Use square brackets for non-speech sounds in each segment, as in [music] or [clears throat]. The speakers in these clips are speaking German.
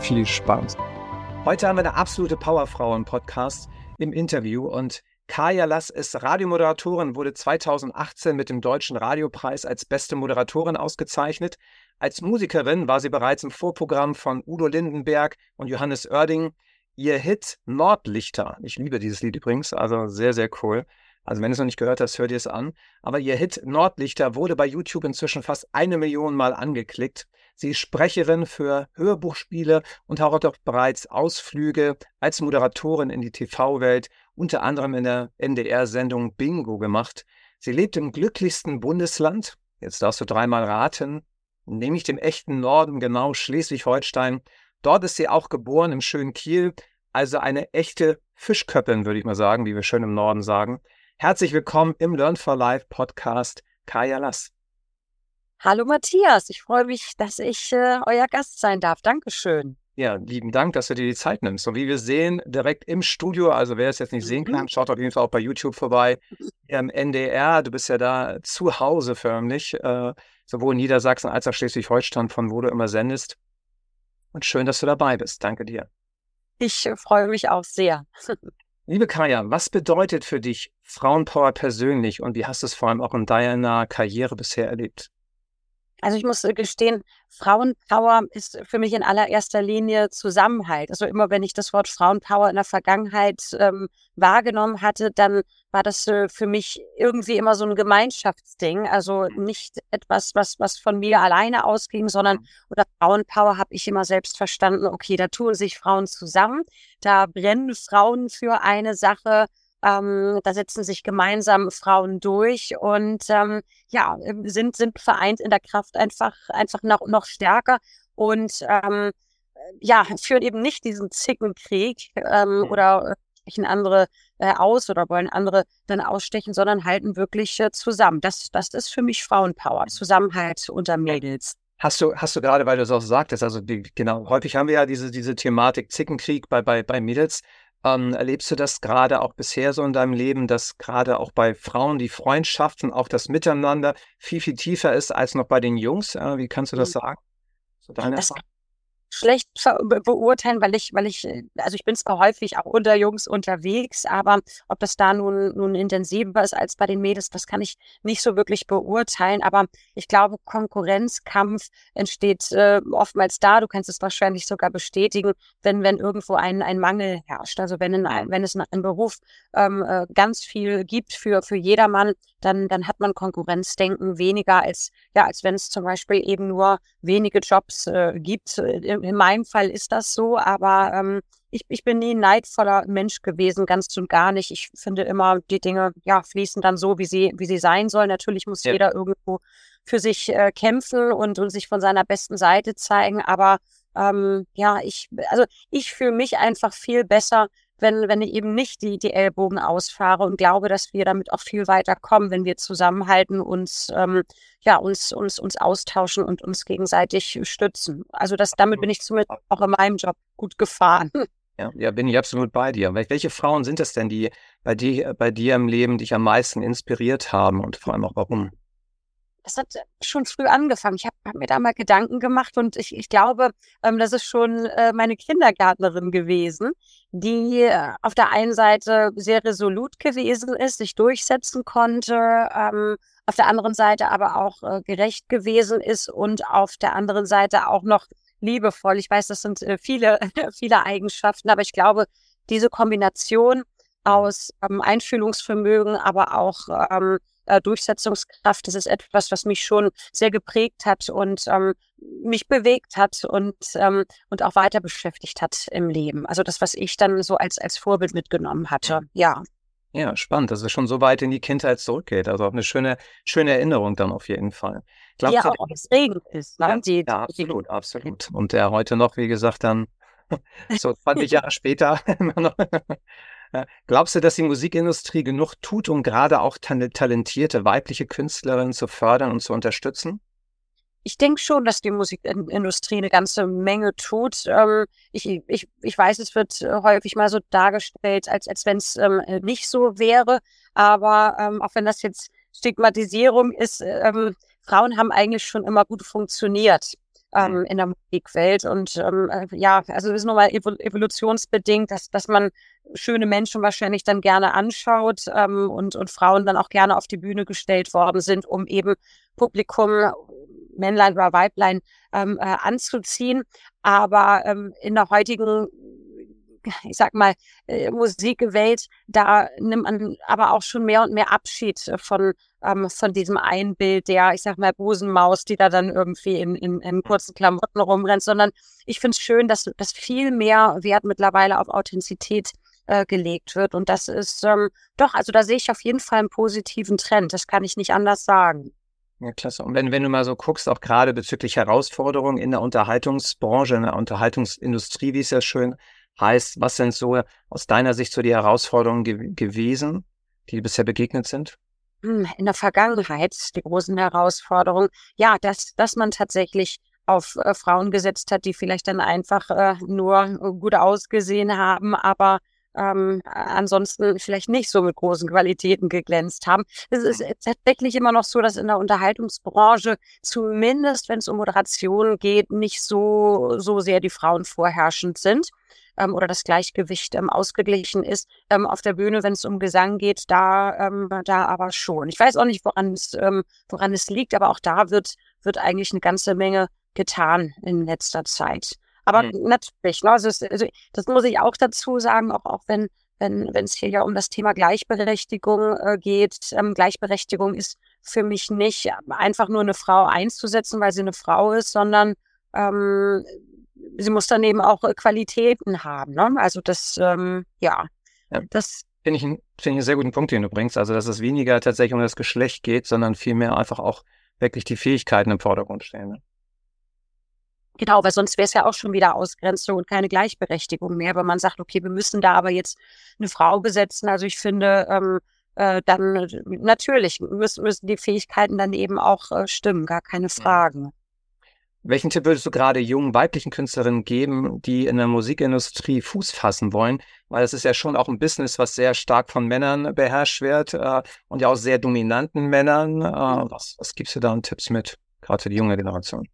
viel Spaß. Heute haben wir eine absolute Powerfrau im Podcast im Interview und Kaya Lass ist Radiomoderatorin, wurde 2018 mit dem Deutschen Radiopreis als beste Moderatorin ausgezeichnet. Als Musikerin war sie bereits im Vorprogramm von Udo Lindenberg und Johannes Oerding. Ihr Hit Nordlichter, ich liebe dieses Lied übrigens, also sehr, sehr cool. Also wenn du es noch nicht gehört hast, hör dir es an. Aber ihr Hit Nordlichter wurde bei YouTube inzwischen fast eine Million Mal angeklickt. Sie ist Sprecherin für Hörbuchspiele und hat auch bereits Ausflüge als Moderatorin in die TV-Welt, unter anderem in der NDR-Sendung Bingo gemacht. Sie lebt im glücklichsten Bundesland, jetzt darfst du dreimal raten, nämlich dem echten Norden, genau Schleswig-Holstein. Dort ist sie auch geboren im schönen Kiel, also eine echte Fischköppin, würde ich mal sagen, wie wir schön im Norden sagen. Herzlich willkommen im Learn for Life Podcast, Kaya Lass. Hallo Matthias, ich freue mich, dass ich äh, euer Gast sein darf. Dankeschön. Ja, lieben Dank, dass du dir die Zeit nimmst. Und wie wir sehen, direkt im Studio, also wer es jetzt nicht sehen kann, mhm. schaut auf jeden Fall auch bei YouTube vorbei. Im NDR, du bist ja da zu Hause förmlich, äh, sowohl in Niedersachsen als auch Schleswig-Holstein, von wo du immer sendest. Und schön, dass du dabei bist. Danke dir. Ich äh, freue mich auch sehr. [laughs] Liebe Kaya, was bedeutet für dich Frauenpower persönlich und wie hast du es vor allem auch in deiner Karriere bisher erlebt? Also ich muss äh, gestehen, Frauenpower ist für mich in allererster Linie Zusammenhalt. Also immer wenn ich das Wort Frauenpower in der Vergangenheit ähm, wahrgenommen hatte, dann war das äh, für mich irgendwie immer so ein Gemeinschaftsding. Also nicht etwas, was, was von mir alleine ausging, sondern mhm. oder Frauenpower habe ich immer selbst verstanden, okay, da tun sich Frauen zusammen, da brennen Frauen für eine Sache ähm, da setzen sich gemeinsam Frauen durch und ähm, ja, ähm, sind, sind vereint in der Kraft einfach, einfach noch, noch stärker und ähm, ja, führen eben nicht diesen Zickenkrieg ähm, oder stechen andere äh, aus oder wollen andere dann ausstechen, sondern halten wirklich äh, zusammen. Das, das ist für mich Frauenpower, Zusammenhalt unter Mädels. Hast du, hast du gerade, weil du es auch sagtest, also die, genau, häufig haben wir ja diese, diese Thematik Zickenkrieg bei, bei, bei Mädels. Ähm, erlebst du das gerade auch bisher so in deinem Leben, dass gerade auch bei Frauen die Freundschaften, auch das Miteinander viel, viel tiefer ist als noch bei den Jungs? Äh, wie kannst du das mhm. sagen? So deine das, Erfahrung? Schlecht beurteilen, weil ich, weil ich, äh, also ich bin zwar häufig auch unter Jungs unterwegs, aber ob das da nun, nun intensiver ist als bei den Mädels, das kann ich nicht so wirklich beurteilen. Aber ich glaube, Konkurrenzkampf entsteht äh, oftmals da. Du kannst es wahrscheinlich sogar bestätigen, wenn, wenn irgendwo ein, ein Mangel herrscht. Also wenn, in, wenn es in einem Beruf ähm, äh, ganz viel gibt für, für jedermann, dann, dann hat man Konkurrenzdenken weniger als, ja, als wenn es zum Beispiel eben nur wenige Jobs äh, gibt. In, in, meinem Fall ist das so, aber ähm, ich, ich bin nie ein neidvoller Mensch gewesen, ganz und gar nicht. Ich finde immer, die Dinge ja, fließen dann so, wie sie, wie sie sein sollen. Natürlich muss ja. jeder irgendwo für sich äh, kämpfen und, und sich von seiner besten Seite zeigen, aber ähm, ja, ich, also ich fühle mich einfach viel besser, wenn, wenn ich eben nicht die, die Ellbogen ausfahre und glaube, dass wir damit auch viel weiter kommen, wenn wir zusammenhalten, uns, ähm, ja, uns, uns, uns austauschen und uns gegenseitig stützen. Also das, damit bin ich zumindest auch in meinem Job gut gefahren. [laughs] Ja, ja, bin ich absolut bei dir. Welche Frauen sind es denn, die bei dir, bei dir im Leben dich am meisten inspiriert haben und vor allem auch warum? Das hat schon früh angefangen. Ich habe hab mir da mal Gedanken gemacht und ich, ich glaube, ähm, das ist schon äh, meine Kindergärtnerin gewesen, die äh, auf der einen Seite sehr resolut gewesen ist, sich durchsetzen konnte, ähm, auf der anderen Seite aber auch äh, gerecht gewesen ist und auf der anderen Seite auch noch liebevoll. Ich weiß, das sind äh, viele, [laughs] viele Eigenschaften, aber ich glaube, diese Kombination aus ähm, Einfühlungsvermögen, aber auch ähm, äh, Durchsetzungskraft. Das ist etwas, was mich schon sehr geprägt hat und ähm, mich bewegt hat und, ähm, und auch weiter beschäftigt hat im Leben. Also das, was ich dann so als, als Vorbild mitgenommen hatte. Ja. Ja, spannend, dass es schon so weit in die Kindheit zurückgeht. Also auch eine schöne, schöne Erinnerung dann auf jeden Fall. die ja auch extrem ist. Ne? Ja, die, ja, absolut, die, absolut. Und der heute noch, wie gesagt, dann [laughs] so 20 Jahre später [laughs] immer noch. Glaubst du, dass die Musikindustrie genug tut, um gerade auch talentierte weibliche Künstlerinnen zu fördern und zu unterstützen? Ich denke schon, dass die Musikindustrie eine ganze Menge tut. Ähm, ich, ich, ich weiß, es wird äh, häufig mal so dargestellt, als, als wenn es ähm, nicht so wäre. Aber ähm, auch wenn das jetzt Stigmatisierung ist, Frauen haben eigentlich schon immer gut funktioniert ähm, mhm. in der Musikwelt. Und ähm, äh, ja, also es ist nochmal evolutionsbedingt, dass, dass man schöne Menschen wahrscheinlich dann gerne anschaut ähm, und, und Frauen dann auch gerne auf die Bühne gestellt worden sind, um eben Publikum, Männlein oder Weiblein, ähm, äh, anzuziehen. Aber ähm, in der heutigen ich sag mal, äh, Musikwelt, da nimmt man aber auch schon mehr und mehr Abschied von, ähm, von diesem Einbild der, ich sag mal, Busenmaus, die da dann irgendwie in, in, in kurzen Klamotten rumrennt, sondern ich finde es schön, dass, dass viel mehr Wert mittlerweile auf Authentizität äh, gelegt wird. Und das ist ähm, doch, also da sehe ich auf jeden Fall einen positiven Trend. Das kann ich nicht anders sagen. Ja, klasse. Und wenn, wenn du mal so guckst, auch gerade bezüglich Herausforderungen in der Unterhaltungsbranche, in der Unterhaltungsindustrie, wie es ja schön heißt, was sind so aus deiner Sicht so die Herausforderungen ge gewesen, die bisher begegnet sind? Hm, in der Vergangenheit die großen Herausforderungen, ja, dass, dass man tatsächlich auf äh, Frauen gesetzt hat, die vielleicht dann einfach äh, nur gut ausgesehen haben, aber ähm, ansonsten vielleicht nicht so mit großen Qualitäten geglänzt haben. Es ist tatsächlich immer noch so, dass in der Unterhaltungsbranche, zumindest wenn es um Moderation geht, nicht so, so sehr die Frauen vorherrschend sind ähm, oder das Gleichgewicht ähm, ausgeglichen ist. Ähm, auf der Bühne, wenn es um Gesang geht, da, ähm, da aber schon. Ich weiß auch nicht, woran es, ähm, woran es liegt, aber auch da wird, wird eigentlich eine ganze Menge getan in letzter Zeit. Aber mhm. natürlich, ne, also, es, also das muss ich auch dazu sagen, auch, auch wenn wenn wenn es hier ja um das Thema Gleichberechtigung äh, geht. Ähm, Gleichberechtigung ist für mich nicht einfach nur eine Frau einzusetzen, weil sie eine Frau ist, sondern ähm, sie muss dann eben auch äh, Qualitäten haben. Ne? Also das, ähm, ja, ja, das finde ich, find ich einen sehr guten Punkt, den du bringst. Also dass es weniger tatsächlich um das Geschlecht geht, sondern vielmehr einfach auch wirklich die Fähigkeiten im Vordergrund stehen. Ne? Genau, weil sonst wäre es ja auch schon wieder Ausgrenzung und keine Gleichberechtigung mehr, wenn man sagt, okay, wir müssen da aber jetzt eine Frau besetzen. Also ich finde, ähm, äh, dann natürlich müssen, müssen die Fähigkeiten dann eben auch äh, stimmen, gar keine Fragen. Welchen Tipp würdest du gerade jungen weiblichen Künstlerinnen geben, die in der Musikindustrie Fuß fassen wollen? Weil es ist ja schon auch ein Business, was sehr stark von Männern beherrscht wird äh, und ja auch sehr dominanten Männern. Äh, was, was gibst du da an Tipps mit, gerade für die junge Generation?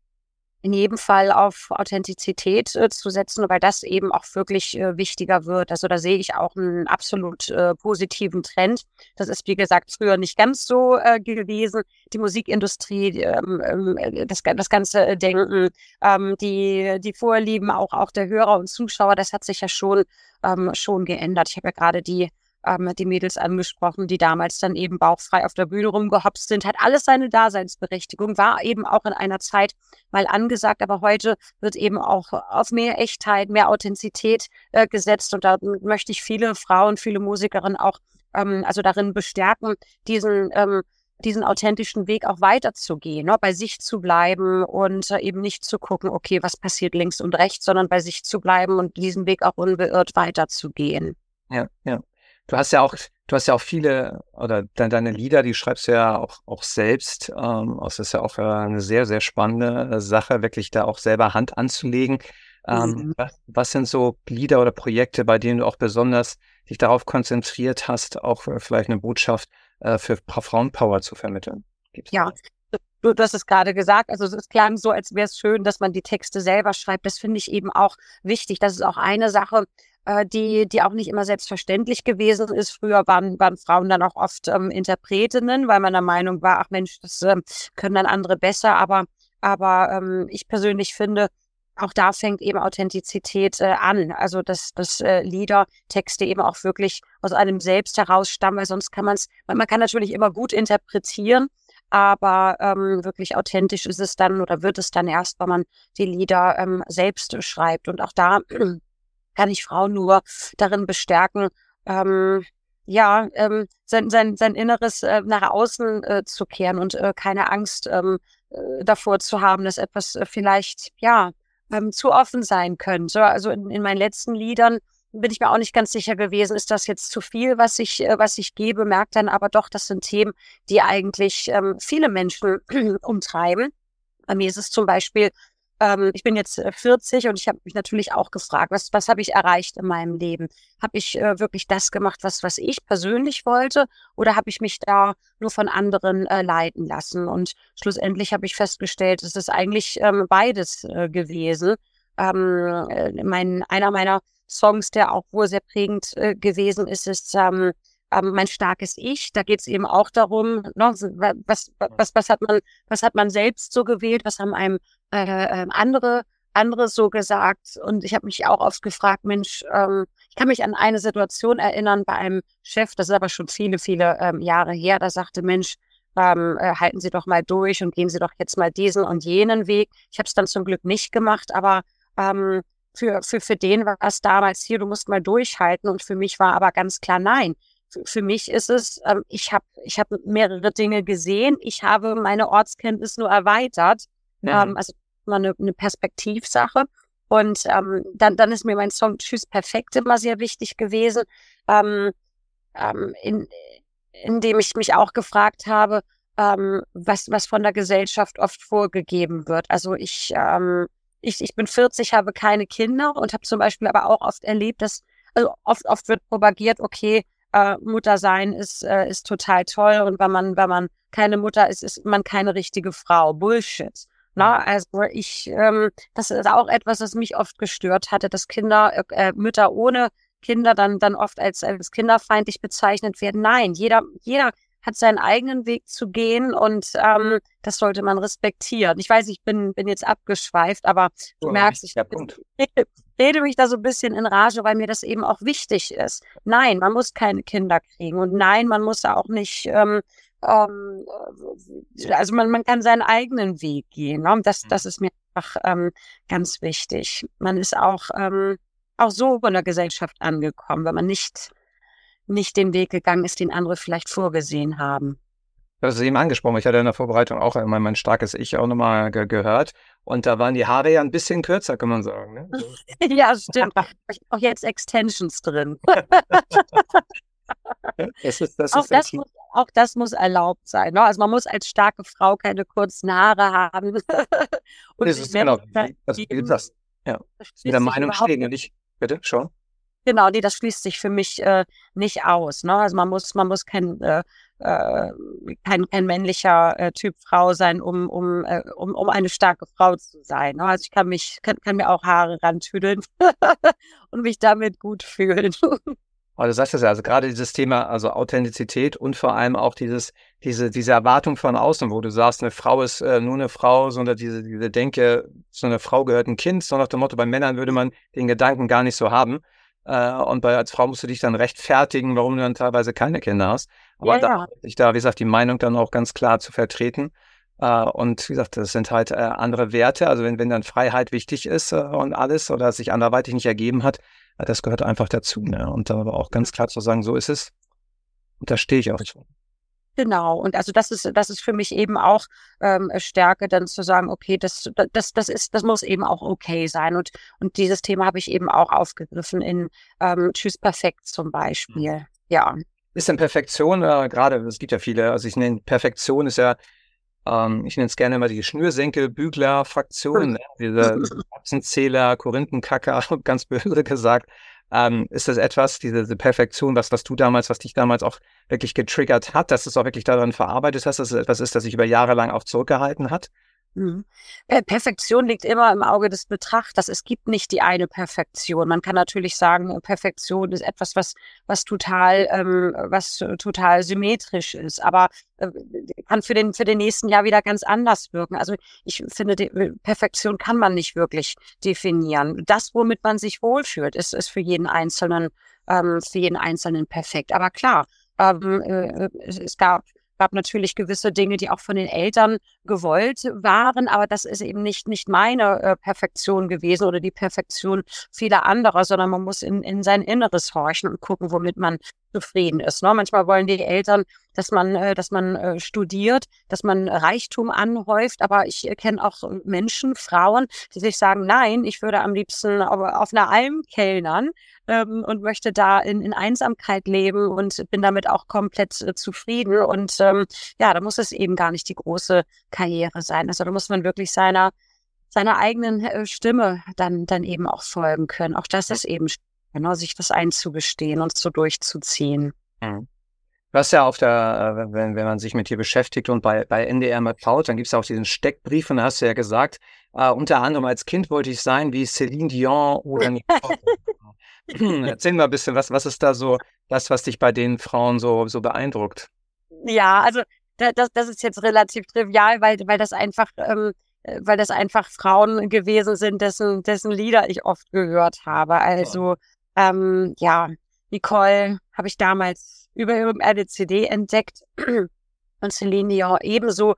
In jedem Fall auf Authentizität äh, zu setzen, weil das eben auch wirklich äh, wichtiger wird. Also da sehe ich auch einen absolut äh, positiven Trend. Das ist, wie gesagt, früher nicht ganz so äh, gewesen. Die Musikindustrie, ähm, ähm das, das ganze Denken, ähm, die, die Vorlieben auch, auch der Hörer und Zuschauer, das hat sich ja schon, ähm, schon geändert. Ich habe ja gerade die ähm, die Mädels angesprochen, die damals dann eben bauchfrei auf der Bühne rumgehopst sind. Hat alles seine Daseinsberechtigung, war eben auch in einer Zeit mal angesagt, aber heute wird eben auch auf mehr Echtheit, mehr Authentizität äh, gesetzt und da möchte ich viele Frauen, viele Musikerinnen auch ähm, also darin bestärken, diesen ähm, diesen authentischen Weg auch weiterzugehen, ne? bei sich zu bleiben und äh, eben nicht zu gucken, okay, was passiert links und rechts, sondern bei sich zu bleiben und diesen Weg auch unbeirrt weiterzugehen. Ja, ja. Du hast ja auch, du hast ja auch viele, oder de deine Lieder, die schreibst du ja auch, auch selbst. Ähm, das ist ja auch äh, eine sehr, sehr spannende äh, Sache, wirklich da auch selber Hand anzulegen. Ähm, mhm. was, was sind so Lieder oder Projekte, bei denen du auch besonders dich darauf konzentriert hast, auch äh, vielleicht eine Botschaft äh, für Frauenpower zu vermitteln? Gibt's ja, du, du hast es gerade gesagt, also es klang so, als wäre es schön, dass man die Texte selber schreibt. Das finde ich eben auch wichtig. Das ist auch eine Sache, äh, die, die auch nicht immer selbstverständlich gewesen ist. Früher waren, waren Frauen dann auch oft ähm, Interpretinnen, weil man der Meinung war, ach Mensch, das ähm, können dann andere besser. Aber, aber ähm, ich persönlich finde, auch da fängt eben Authentizität äh, an. Also dass, dass äh, Lieder, Texte eben auch wirklich aus einem selbst herausstammen, weil sonst kann man es, man kann natürlich immer gut interpretieren, aber ähm, wirklich authentisch ist es dann oder wird es dann erst, wenn man die Lieder ähm, selbst schreibt. Und auch da [clears throat] kann ich Frauen nur darin bestärken, ähm, ja, ähm, sein, sein, sein Inneres äh, nach außen äh, zu kehren und äh, keine Angst ähm, äh, davor zu haben, dass etwas äh, vielleicht, ja, ähm, zu offen sein könnte. Also in, in meinen letzten Liedern bin ich mir auch nicht ganz sicher gewesen, ist das jetzt zu viel, was ich, äh, was ich gebe, merkt dann aber doch, das sind Themen, die eigentlich ähm, viele Menschen [clears throat] umtreiben. Bei mir ist es zum Beispiel ähm, ich bin jetzt 40 äh, und ich habe mich natürlich auch gefragt, was, was habe ich erreicht in meinem Leben? Habe ich äh, wirklich das gemacht, was, was ich persönlich wollte? Oder habe ich mich da nur von anderen äh, leiten lassen? Und schlussendlich habe ich festgestellt, es ist eigentlich ähm, beides äh, gewesen. Ähm, äh, mein, einer meiner Songs, der auch wohl sehr prägend äh, gewesen ist, ist ähm, ähm, mein starkes Ich. Da geht es eben auch darum, ne, was, was, was, hat man, was hat man selbst so gewählt, was haben einem äh, ähm, andere andere so gesagt. Und ich habe mich auch oft gefragt, Mensch, ähm, ich kann mich an eine Situation erinnern bei einem Chef, das ist aber schon viele, viele ähm, Jahre her, da sagte, Mensch, ähm, äh, halten Sie doch mal durch und gehen Sie doch jetzt mal diesen und jenen Weg. Ich habe es dann zum Glück nicht gemacht, aber ähm, für, für, für den war es damals hier, du musst mal durchhalten. Und für mich war aber ganz klar, nein, für mich ist es, ähm, ich habe ich hab mehrere Dinge gesehen, ich habe meine Ortskenntnis nur erweitert. Mhm. Ähm, also mal eine, eine Perspektivsache. Und ähm, dann, dann ist mir mein Song Tschüss Perfekt immer sehr wichtig gewesen, ähm, ähm, in, in dem ich mich auch gefragt habe, ähm, was, was von der Gesellschaft oft vorgegeben wird. Also ich, ähm, ich, ich bin 40, habe keine Kinder und habe zum Beispiel aber auch oft erlebt, dass, also oft, oft wird propagiert, okay, äh, Mutter sein ist, äh, ist total toll und wenn man, wenn man keine Mutter ist, ist man keine richtige Frau. Bullshit. Na, mhm. also ich, ähm, das ist auch etwas, das mich oft gestört hatte, dass Kinder, äh, Mütter ohne Kinder dann, dann oft als, als kinderfeindlich bezeichnet werden. Nein, jeder, jeder hat seinen eigenen Weg zu gehen und ähm, das sollte man respektieren. Ich weiß, ich bin, bin jetzt abgeschweift, aber du oh, merkst, ich, rede mich da so ein bisschen in Rage, weil mir das eben auch wichtig ist. Nein, man muss keine Kinder kriegen und nein, man muss auch nicht, ähm, ähm, also man, man kann seinen eigenen Weg gehen. Ne? Das, das mhm. ist mir einfach ähm, ganz wichtig. Man ist auch, ähm, auch so in der Gesellschaft angekommen, wenn man nicht, nicht den Weg gegangen ist, den andere vielleicht vorgesehen haben. Das ist eben angesprochen. Ich hatte in der Vorbereitung auch einmal mein starkes Ich auch nochmal ge gehört. Und da waren die Haare ja ein bisschen kürzer, kann man sagen. Ne? [laughs] ja, stimmt. Ich auch jetzt Extensions drin. [laughs] das ist, das auch, das muss, auch das muss erlaubt sein. Ne? Also man muss als starke Frau keine kurzen Haare haben. [laughs] Und das ist genau, das, das, ja. Das mit der Meinung stehen und ich, bitte, schon. Genau, nee, das schließt sich für mich äh, nicht aus. Ne? Also man muss, man muss kein, äh, äh, kein, kein männlicher äh, Typ Frau sein, um, um, äh, um, um eine starke Frau zu sein. Ne? Also ich kann mich, kann, kann mir auch Haare rantüdeln [laughs] und mich damit gut fühlen. Aber [laughs] du sagst es ja, also gerade dieses Thema, also Authentizität und vor allem auch dieses, diese, diese Erwartung von außen, wo du sagst, eine Frau ist äh, nur eine Frau, sondern diese, diese Denke, so eine Frau gehört ein Kind, so nach dem Motto, bei Männern würde man den Gedanken gar nicht so haben. Äh, und bei, als Frau musst du dich dann rechtfertigen, warum du dann teilweise keine Kinder hast. Aber ja, da, ja. ich da, wie gesagt, die Meinung dann auch ganz klar zu vertreten. Uh, und wie gesagt, das sind halt äh, andere Werte. Also wenn, wenn dann Freiheit wichtig ist äh, und alles oder sich anderweitig nicht ergeben hat, äh, das gehört einfach dazu. Ne? Und da aber auch ganz klar zu sagen, so ist es. Und da stehe ich auch zu. Genau, und also das ist, das ist für mich eben auch ähm, Stärke, dann zu sagen, okay, das, das, das ist, das muss eben auch okay sein. Und, und dieses Thema habe ich eben auch aufgegriffen in ähm, Tschüss Perfekt zum Beispiel. Mhm. Ja. Ist denn Perfektion, äh, gerade, es gibt ja viele, also ich nenne Perfektion ist ja, ähm, ich nenne es gerne immer die Schnürsenkel-Bügler-Fraktion, ne? diese [laughs] Erbsenzähler, Korinthenkacker, [laughs] ganz böse gesagt. Ähm, ist das etwas, diese, diese, Perfektion, was, was du damals, was dich damals auch wirklich getriggert hat, dass du es auch wirklich daran verarbeitet hast, dass es etwas ist, das sich über Jahre lang auch zurückgehalten hat? Mhm. Perfektion liegt immer im Auge des Betrachters. Es gibt nicht die eine Perfektion. Man kann natürlich sagen, Perfektion ist etwas, was was total ähm, was total symmetrisch ist, aber äh, kann für den für den nächsten Jahr wieder ganz anders wirken. Also ich finde, die Perfektion kann man nicht wirklich definieren. Das, womit man sich wohlfühlt, ist ist für jeden einzelnen ähm, für jeden einzelnen perfekt. Aber klar, ähm, äh, es gab gab natürlich gewisse Dinge, die auch von den Eltern gewollt waren, aber das ist eben nicht, nicht meine äh, Perfektion gewesen oder die Perfektion vieler anderer, sondern man muss in, in sein Inneres horchen und gucken, womit man zufrieden ist. Ne? Manchmal wollen die Eltern, dass man, äh, dass man äh, studiert, dass man Reichtum anhäuft. Aber ich kenne auch Menschen, Frauen, die sich sagen, nein, ich würde am liebsten auf, auf einer Alm kellnern ähm, und möchte da in, in Einsamkeit leben und bin damit auch komplett äh, zufrieden. Und ähm, ja, da muss es eben gar nicht die große Karriere sein. Also da muss man wirklich seiner seiner eigenen äh, Stimme dann, dann eben auch folgen können. Auch das ist eben, genau, sich das einzugestehen und so durchzuziehen. Mhm. Du hast ja auf der, äh, wenn, wenn man sich mit dir beschäftigt und bei, bei NDR mal schaut, dann gibt es auch diesen Steckbrief und da hast du ja gesagt, äh, unter anderem als Kind wollte ich sein wie Celine Dion oder Nicole. [laughs] Erzähl mal ein bisschen, was, was ist da so das, was dich bei den Frauen so, so beeindruckt? Ja, also das, das ist jetzt relativ trivial, weil, weil das einfach ähm, äh, weil das einfach Frauen gewesen sind, dessen, dessen Lieder ich oft gehört habe. Also ähm, ja, Nicole habe ich damals über eine CD entdeckt [clears throat] und Celine Dion ebenso.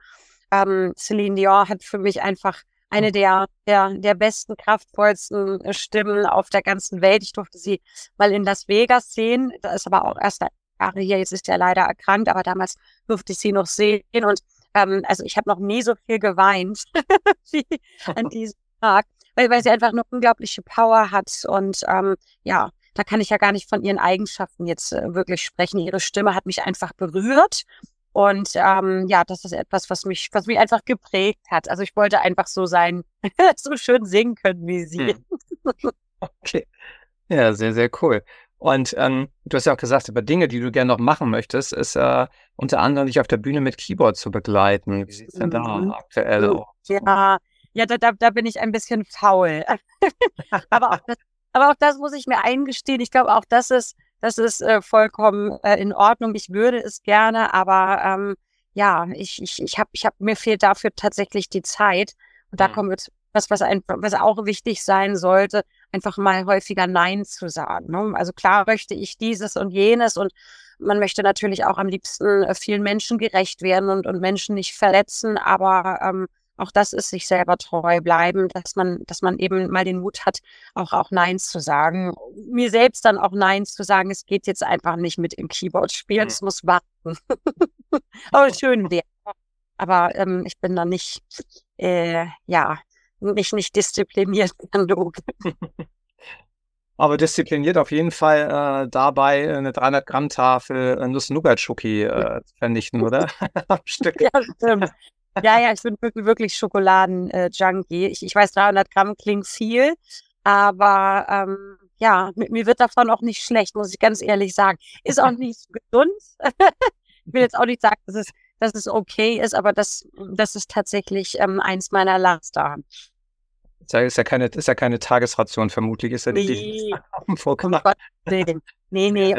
Ähm, Celine Dion hat für mich einfach eine der, der, der besten, kraftvollsten Stimmen auf der ganzen Welt. Ich durfte sie mal in Las Vegas sehen. Da ist aber auch erst Jahre hier. Jetzt ist er leider erkrankt, aber damals durfte ich sie noch sehen und ähm, also ich habe noch nie so viel geweint [laughs] wie an diesem Tag, weil, weil sie einfach eine unglaubliche Power hat und ähm, ja, da kann ich ja gar nicht von ihren Eigenschaften jetzt äh, wirklich sprechen. Ihre Stimme hat mich einfach berührt. Und ähm, ja, das ist etwas, was mich, was mich einfach geprägt hat. Also ich wollte einfach so sein, [laughs] so schön singen können wie sie. Hm. Okay. Ja, sehr, sehr cool. Und ähm, du hast ja auch gesagt, über Dinge, die du gerne noch machen möchtest, ist äh, unter anderem dich auf der Bühne mit Keyboard zu begleiten. Wie sieht es denn da mhm. aktuell aus? Ja, ja da, da, da bin ich ein bisschen faul. [laughs] aber, auch das, aber auch das muss ich mir eingestehen. Ich glaube, auch das ist, das ist äh, vollkommen äh, in Ordnung. Ich würde es gerne, aber ähm, ja, ich, ich, ich habe, ich hab, mir fehlt dafür tatsächlich die Zeit. Und da mhm. kommen wir zu was, was, ein, was auch wichtig sein sollte, einfach mal häufiger Nein zu sagen. Ne? Also klar möchte ich dieses und jenes und man möchte natürlich auch am liebsten äh, vielen Menschen gerecht werden und, und Menschen nicht verletzen, aber ähm, auch das ist sich selber treu bleiben, dass man, dass man eben mal den Mut hat, auch, auch Nein zu sagen. Mir selbst dann auch Nein zu sagen, es geht jetzt einfach nicht mit im Keyboard spielen, mhm. es muss warten. [laughs] aber schön wäre. Aber ähm, ich bin da nicht, äh, ja, mich nicht diszipliniert genug. [laughs] [laughs] Aber diszipliniert auf jeden Fall äh, dabei eine 300 Gramm Tafel Nuss-Nougat-Schoki äh, vernichten, oder? Am Stück. Ja, stimmt. Ja, ja, ich bin wirklich, wirklich Schokoladen-Junkie. ich, ich weiß, 300 Gramm klingt viel, aber ähm, ja, mit, mir wird davon auch nicht schlecht, muss ich ganz ehrlich sagen. Ist auch nicht so gesund. [laughs] ich will jetzt auch nicht sagen, dass es, dass es okay ist, aber das, das ist tatsächlich ähm, eins meiner Laster. Ist ja keine, ist ja keine Tagesration, vermutlich ist ja nee. [laughs] die um Nee, [laughs] nee, um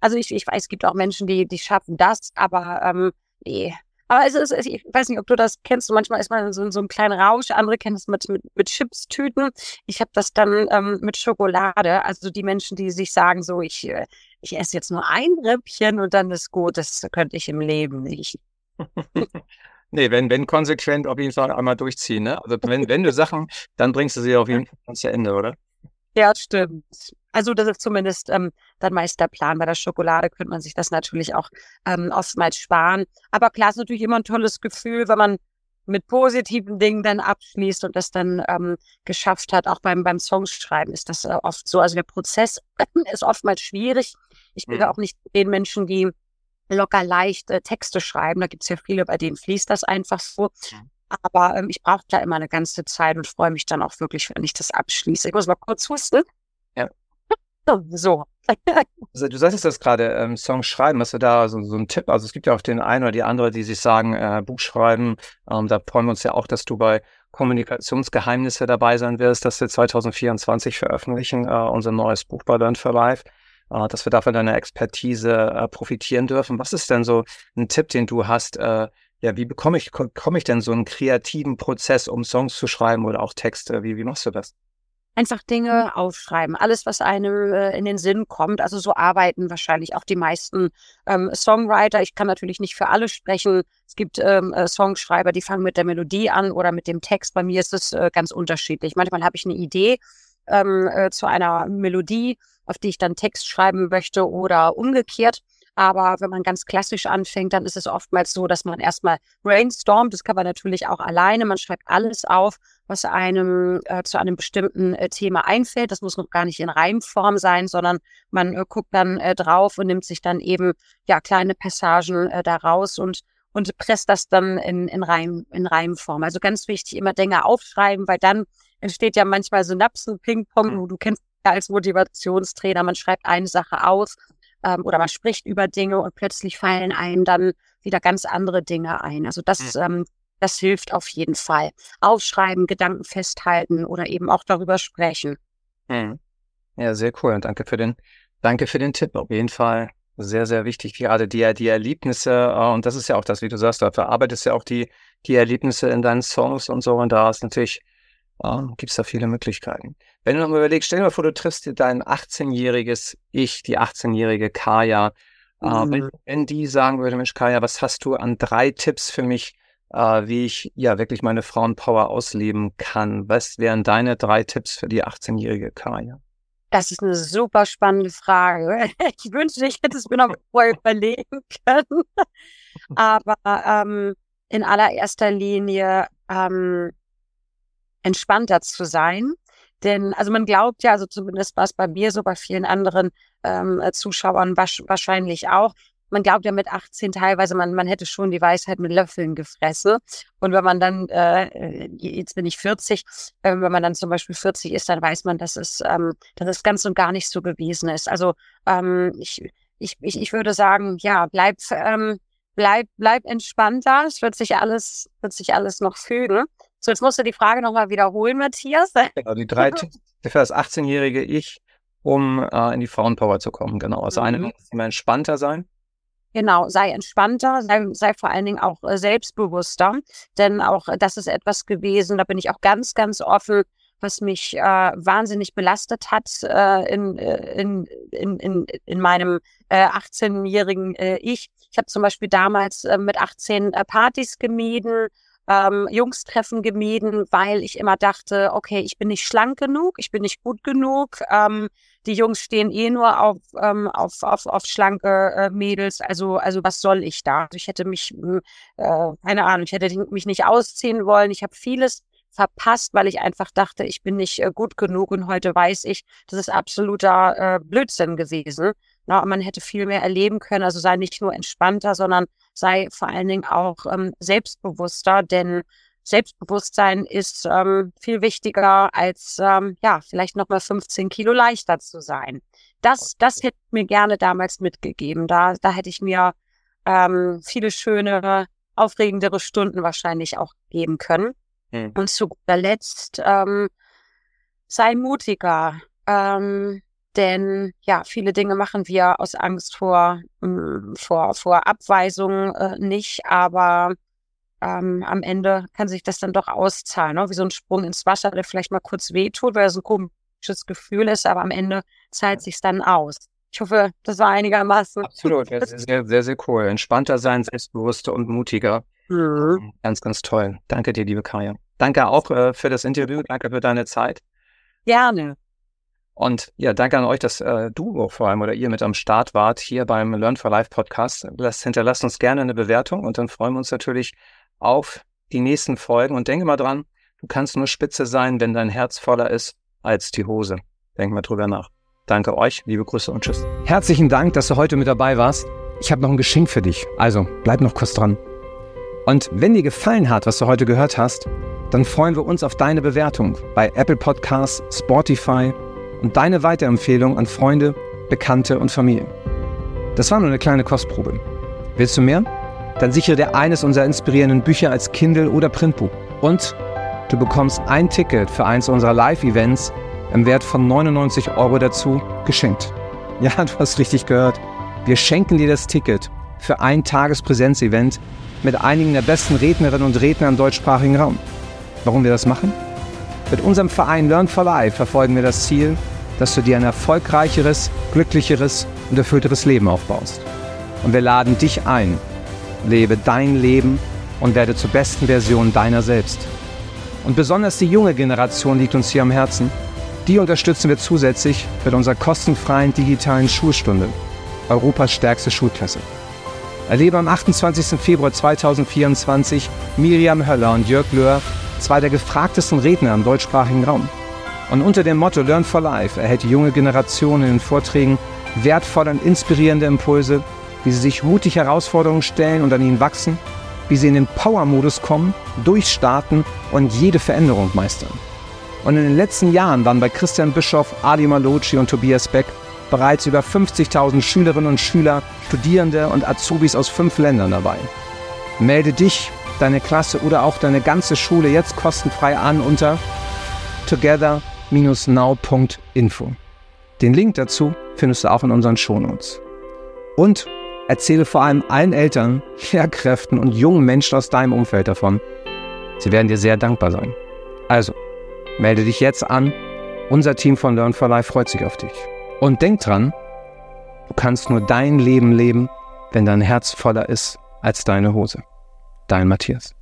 Also ich, ich weiß, es gibt auch Menschen, die, die schaffen das, aber ähm, nee. Aber es ist, ich weiß nicht, ob du das kennst. Manchmal ist man so, so ein kleiner Rausch. Andere kennen es mit, mit, mit Chips-Tüten. Ich habe das dann ähm, mit Schokolade. Also die Menschen, die sich sagen, so, ich, äh, ich esse jetzt nur ein Rippchen und dann ist gut. Das könnte ich im Leben nicht. [laughs] Nee, wenn, wenn konsequent auf jeden Fall einmal durchziehen, ne? Also wenn, wenn du Sachen, dann bringst du sie auf jeden Fall ans Ende, oder? Ja, stimmt. Also das ist zumindest ähm, dann meist der Plan. Bei der Schokolade könnte man sich das natürlich auch ähm, oftmals sparen. Aber klar ist natürlich immer ein tolles Gefühl, wenn man mit positiven Dingen dann abschließt und das dann ähm, geschafft hat. Auch beim, beim Songschreiben ist das äh, oft so. Also der Prozess [clears throat] ist oftmals schwierig. Ich bin mhm. auch nicht den Menschen, die locker leicht äh, Texte schreiben. Da gibt es ja viele, bei denen fließt das einfach so. Mhm. Aber ähm, ich brauche da immer eine ganze Zeit und freue mich dann auch wirklich, wenn ich das abschließe. Ich muss mal kurz husten. [laughs] So. [laughs] also, du sagst das gerade, ähm, Songs schreiben, hast du da so, so einen Tipp? Also es gibt ja auch den einen oder die andere, die sich sagen, äh, Buch schreiben. Ähm, da freuen wir uns ja auch, dass du bei Kommunikationsgeheimnisse dabei sein wirst, dass wir 2024 veröffentlichen, äh, unser neues Buch bei Learn for Life. Äh, dass wir da von deiner Expertise äh, profitieren dürfen. Was ist denn so ein Tipp, den du hast? Äh, ja, wie bekomme ich, komme ich denn so einen kreativen Prozess, um Songs zu schreiben oder auch Texte? Wie, wie machst du das? Einfach Dinge aufschreiben, alles, was einem äh, in den Sinn kommt. Also so arbeiten wahrscheinlich auch die meisten ähm, Songwriter. Ich kann natürlich nicht für alle sprechen. Es gibt ähm, äh, Songschreiber, die fangen mit der Melodie an oder mit dem Text. Bei mir ist es äh, ganz unterschiedlich. Manchmal habe ich eine Idee ähm, äh, zu einer Melodie, auf die ich dann Text schreiben möchte oder umgekehrt. Aber wenn man ganz klassisch anfängt, dann ist es oftmals so, dass man erstmal brainstormt. Das kann man natürlich auch alleine. Man schreibt alles auf, was einem äh, zu einem bestimmten äh, Thema einfällt. Das muss noch gar nicht in Reimform sein, sondern man äh, guckt dann äh, drauf und nimmt sich dann eben ja kleine Passagen äh, daraus und und presst das dann in, in, Reim, in Reimform. Also ganz wichtig, immer Dinge aufschreiben, weil dann entsteht ja manchmal Synapsen, Ping-Pong, mhm. du kennst ja als Motivationstrainer, man schreibt eine Sache aus ähm, oder man spricht über Dinge und plötzlich fallen einem dann wieder ganz andere Dinge ein. Also das, mhm. ähm, das hilft auf jeden Fall. Aufschreiben, Gedanken festhalten oder eben auch darüber sprechen. Mhm. Ja, sehr cool. Und danke für den, danke für den Tipp. Auf jeden Fall sehr, sehr wichtig. Gerade die, die Erlebnisse, äh, und das ist ja auch das, wie du sagst, du verarbeitest ja auch die, die Erlebnisse in deinen Songs und so. Und da ist natürlich, äh, gibt es da viele Möglichkeiten. Wenn du nochmal überlegst, stell dir mal vor, du triffst dir dein 18-jähriges Ich, die 18-jährige Kaya. Äh, mhm. wenn, wenn, die sagen würde, Mensch, Kaya, was hast du an drei Tipps für mich, äh, wie ich ja wirklich meine Frauenpower ausleben kann? Was wären deine drei Tipps für die 18-jährige Kaya? Das ist eine super spannende Frage. [laughs] Ich wünschte, ich hätte es mir noch vorher überlegen können. [laughs] Aber ähm, in allererster Linie ähm, entspannter zu sein. Denn, also man glaubt ja, also zumindest war es bei mir so, bei vielen anderen ähm, Zuschauern wahrscheinlich auch, man glaubt ja mit 18 teilweise, man, man hätte schon die Weisheit mit Löffeln gefressen. Und wenn man dann, äh, jetzt bin ich 40, äh, wenn man dann zum Beispiel 40 ist, dann weiß man, dass es, ähm, dass es ganz und gar nicht so gewesen ist. Also ähm, ich, ich, ich, ich würde sagen, ja, bleib, ähm, bleib, bleib entspannter. Es wird sich alles, wird sich alles noch fügen. So, jetzt musst du die Frage nochmal wiederholen, Matthias. Genau, [laughs] die drei Tipps für das 18-jährige Ich, um äh, in die Frauenpower zu kommen. Genau. Also mhm. eine immer entspannter sein. Genau, sei entspannter, sei, sei vor allen Dingen auch äh, selbstbewusster. Denn auch äh, das ist etwas gewesen, da bin ich auch ganz, ganz offen, was mich äh, wahnsinnig belastet hat äh, in, äh, in, in, in, in meinem äh, 18-jährigen äh, Ich. Ich habe zum Beispiel damals äh, mit 18 äh, Partys gemieden, ähm, Jungstreffen gemieden, weil ich immer dachte, okay, ich bin nicht schlank genug, ich bin nicht gut genug. Ähm, die Jungs stehen eh nur auf, ähm, auf, auf, auf schlanke äh, Mädels. Also, also was soll ich da? Also ich hätte mich, hm, äh, keine Ahnung, ich hätte mich nicht ausziehen wollen. Ich habe vieles verpasst, weil ich einfach dachte, ich bin nicht äh, gut genug und heute weiß ich, das ist absoluter äh, Blödsinn gewesen. Na, man hätte viel mehr erleben können, also sei nicht nur entspannter, sondern sei vor allen Dingen auch ähm, selbstbewusster, denn Selbstbewusstsein ist ähm, viel wichtiger als ähm, ja vielleicht noch mal 15 Kilo leichter zu sein. Das das hätte ich mir gerne damals mitgegeben. Da da hätte ich mir ähm, viele schöne aufregendere Stunden wahrscheinlich auch geben können. Hm. Und zu guter Letzt ähm, sei mutiger. Ähm, denn ja, viele Dinge machen wir aus Angst vor, mm, vor, vor Abweisung äh, nicht, aber ähm, am Ende kann sich das dann doch auszahlen, ne? wie so ein Sprung ins Wasser, der vielleicht mal kurz wehtut, weil es ein komisches Gefühl ist, aber am Ende zahlt sich dann aus. Ich hoffe, das war einigermaßen. Absolut, [laughs] sehr, sehr, sehr cool. Entspannter sein, selbstbewusster und mutiger. Mhm. Ähm, ganz, ganz toll. Danke dir, liebe Kaya. Danke auch äh, für das Interview. Danke für deine Zeit. Gerne. Und ja, danke an euch, dass äh, du vor allem oder ihr mit am Start wart hier beim Learn for Life Podcast. Lasst, hinterlasst uns gerne eine Bewertung und dann freuen wir uns natürlich auf die nächsten Folgen. Und denke mal dran, du kannst nur spitze sein, wenn dein Herz voller ist als die Hose. Denk mal drüber nach. Danke euch, liebe Grüße und tschüss. Herzlichen Dank, dass du heute mit dabei warst. Ich habe noch ein Geschenk für dich. Also bleib noch kurz dran. Und wenn dir gefallen hat, was du heute gehört hast, dann freuen wir uns auf deine Bewertung bei Apple Podcasts, Spotify und deine Weiterempfehlung an Freunde, Bekannte und Familie. Das war nur eine kleine Kostprobe. Willst du mehr? Dann sichere dir eines unserer inspirierenden Bücher als Kindle oder Printbuch. Und du bekommst ein Ticket für eins unserer Live-Events im Wert von 99 Euro dazu geschenkt. Ja, [laughs] du hast richtig gehört. Wir schenken dir das Ticket für ein Tagespräsenz-Event mit einigen der besten Rednerinnen und Redner im deutschsprachigen Raum. Warum wir das machen? Mit unserem Verein Learn for Life verfolgen wir das Ziel, dass du dir ein erfolgreicheres, glücklicheres und erfüllteres Leben aufbaust. Und wir laden dich ein. Lebe dein Leben und werde zur besten Version deiner selbst. Und besonders die junge Generation liegt uns hier am Herzen. Die unterstützen wir zusätzlich mit unserer kostenfreien digitalen Schulstunde, Europas stärkste Schulklasse. Erlebe am 28. Februar 2024 Miriam Höller und Jörg Löhr, zwei der gefragtesten Redner im deutschsprachigen Raum. Und unter dem Motto Learn for Life erhält die junge Generation in den Vorträgen wertvolle und inspirierende Impulse, wie sie sich mutig Herausforderungen stellen und an ihnen wachsen, wie sie in den Power-Modus kommen, durchstarten und jede Veränderung meistern. Und in den letzten Jahren waren bei Christian Bischoff, Ali Malocci und Tobias Beck bereits über 50.000 Schülerinnen und Schüler, Studierende und Azubis aus fünf Ländern dabei. Melde dich, deine Klasse oder auch deine ganze Schule jetzt kostenfrei an unter together-now.info. Den Link dazu findest du auch in unseren Shownotes. Und erzähle vor allem allen Eltern, Lehrkräften und jungen Menschen aus deinem Umfeld davon. Sie werden dir sehr dankbar sein. Also, melde dich jetzt an. Unser Team von Learn for Life freut sich auf dich. Und denk dran, du kannst nur dein Leben leben, wenn dein Herz voller ist als deine Hose. Dein Matthias.